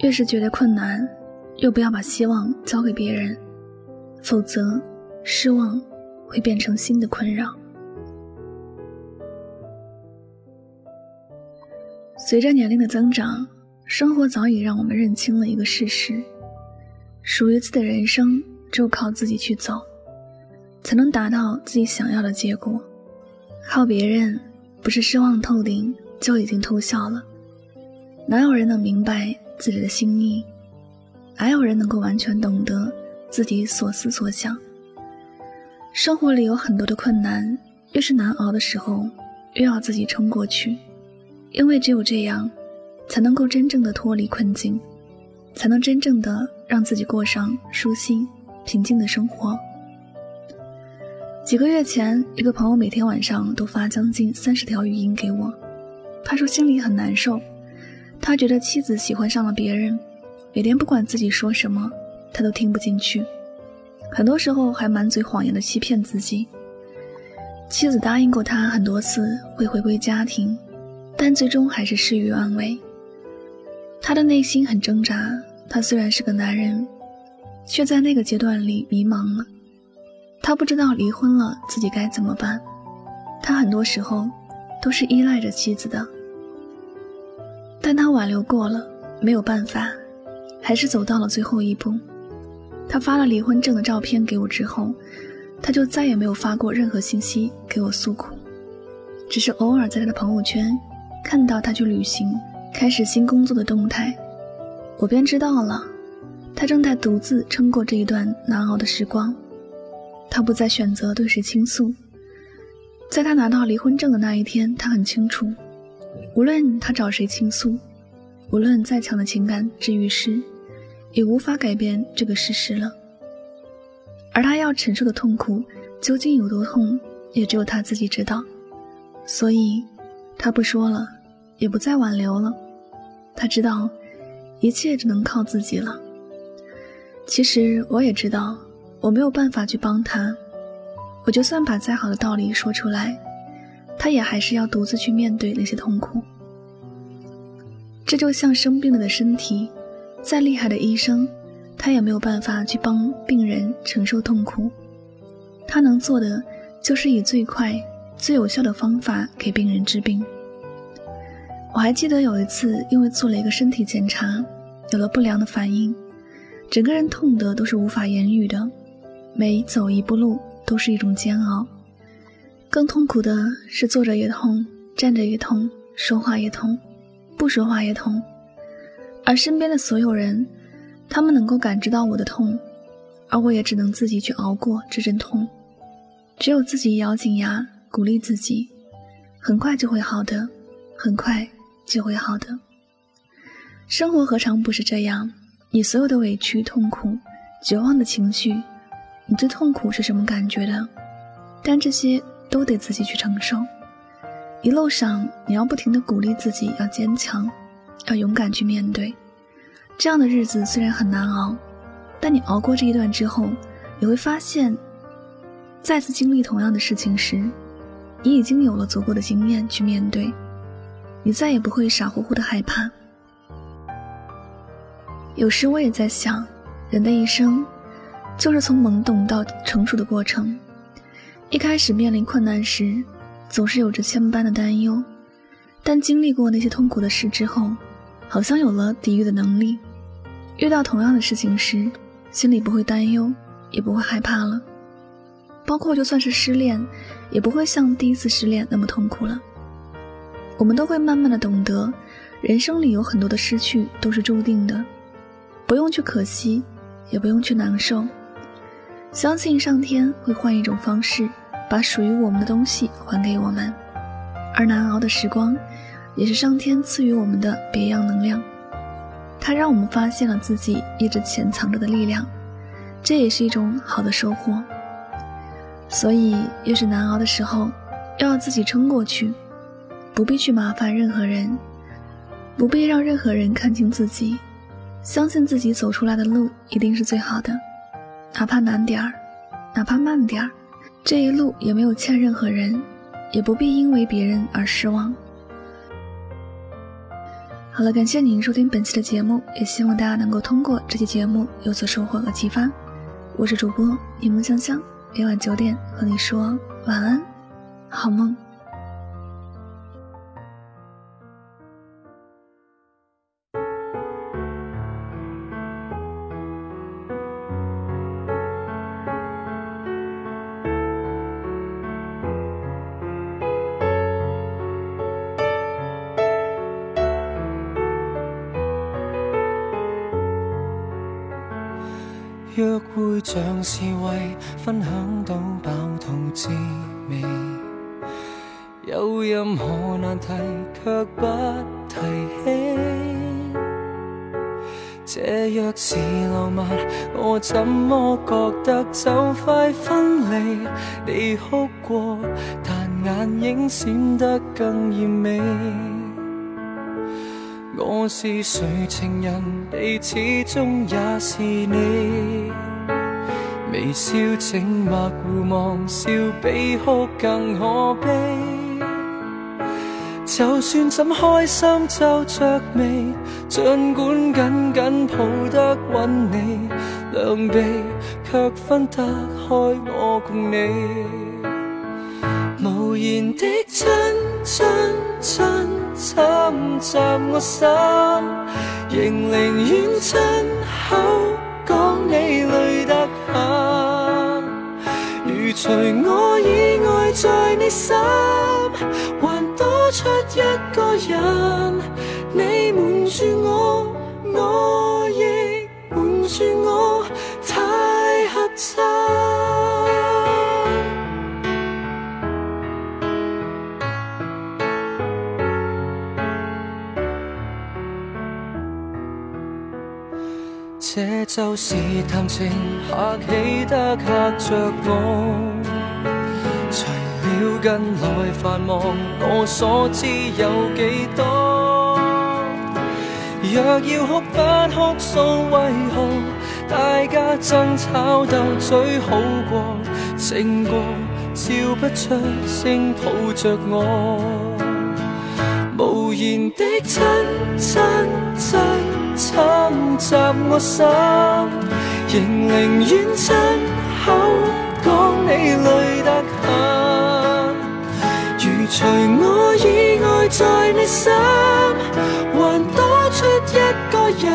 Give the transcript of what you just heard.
越是觉得困难，又不要把希望交给别人，否则失望会变成新的困扰。随着年龄的增长，生活早已让我们认清了一个事实：属于自己的人生，只有靠自己去走，才能达到自己想要的结果。靠别人，不是失望透顶，就已经偷笑了。哪有人能明白自己的心意？哪有人能够完全懂得自己所思所想？生活里有很多的困难，越是难熬的时候，越要自己撑过去。因为只有这样，才能够真正的脱离困境，才能真正的让自己过上舒心、平静的生活。几个月前，一个朋友每天晚上都发将近三十条语音给我，他说心里很难受，他觉得妻子喜欢上了别人，每天不管自己说什么，他都听不进去，很多时候还满嘴谎言的欺骗自己。妻子答应过他很多次会回归家庭。但最终还是事与愿违。他的内心很挣扎。他虽然是个男人，却在那个阶段里迷茫了。他不知道离婚了自己该怎么办。他很多时候都是依赖着妻子的。但他挽留过了，没有办法，还是走到了最后一步。他发了离婚证的照片给我之后，他就再也没有发过任何信息给我诉苦，只是偶尔在他的朋友圈。看到他去旅行，开始新工作的动态，我便知道了，他正在独自撑过这一段难熬的时光。他不再选择对谁倾诉，在他拿到离婚证的那一天，他很清楚，无论他找谁倾诉，无论再强的情感治愈师，也无法改变这个事实了。而他要承受的痛苦究竟有多痛，也只有他自己知道。所以。他不说了，也不再挽留了。他知道，一切只能靠自己了。其实我也知道，我没有办法去帮他。我就算把再好的道理说出来，他也还是要独自去面对那些痛苦。这就像生病了的身体，再厉害的医生，他也没有办法去帮病人承受痛苦。他能做的，就是以最快。最有效的方法给病人治病。我还记得有一次，因为做了一个身体检查，有了不良的反应，整个人痛得都是无法言语的，每走一步路都是一种煎熬。更痛苦的是坐着也痛，站着也痛，说话也痛，不说话也痛。而身边的所有人，他们能够感知到我的痛，而我也只能自己去熬过这阵痛，只有自己咬紧牙。鼓励自己，很快就会好的，很快就会好的。生活何尝不是这样？你所有的委屈、痛苦、绝望的情绪，你最痛苦是什么感觉的？但这些都得自己去承受。一路上，你要不停的鼓励自己，要坚强，要勇敢去面对。这样的日子虽然很难熬，但你熬过这一段之后，你会发现，再次经历同样的事情时。你已经有了足够的经验去面对，你再也不会傻乎乎的害怕。有时我也在想，人的一生就是从懵懂到成熟的过程。一开始面临困难时，总是有着千般的担忧，但经历过那些痛苦的事之后，好像有了抵御的能力。遇到同样的事情时，心里不会担忧，也不会害怕了。包括就算是失恋，也不会像第一次失恋那么痛苦了。我们都会慢慢的懂得，人生里有很多的失去都是注定的，不用去可惜，也不用去难受。相信上天会换一种方式，把属于我们的东西还给我们。而难熬的时光，也是上天赐予我们的别样能量，它让我们发现了自己一直潜藏着的力量，这也是一种好的收获。所以，越是难熬的时候，要自己撑过去，不必去麻烦任何人，不必让任何人看清自己，相信自己走出来的路一定是最好的，哪怕难点儿，哪怕慢点儿，这一路也没有欠任何人，也不必因为别人而失望。好了，感谢您收听本期的节目，也希望大家能够通过这期节目有所收获和启发。我是主播柠檬香香，每晚九点和你说晚安，好梦。约会像是为分享到饱肚滋味，有任何难题却不提起。这若是浪漫，我怎么觉得就快分离？你哭过，但眼影闪得更艳美。我是谁情人，你始终也是你。微笑静默互望，笑比哭更可悲。就算怎开心皱着眉，尽管紧紧抱得稳你，两臂却分得开我共你。无言的亲亲亲。侵袭我心，仍宁愿亲口讲你累得很。如除我以外在你心，还多出一个人，你瞒住我，我亦瞒住我，太合衬。这就是谈情客气得吓着我，除了近来繁忙，我所知有几多？若要哭不哭诉，为何大家争吵斗嘴好过？胜过笑不出声抱着我，无言的亲亲。我心，仍宁愿亲口讲你累得很。如除我以外在你心，还多出一个人，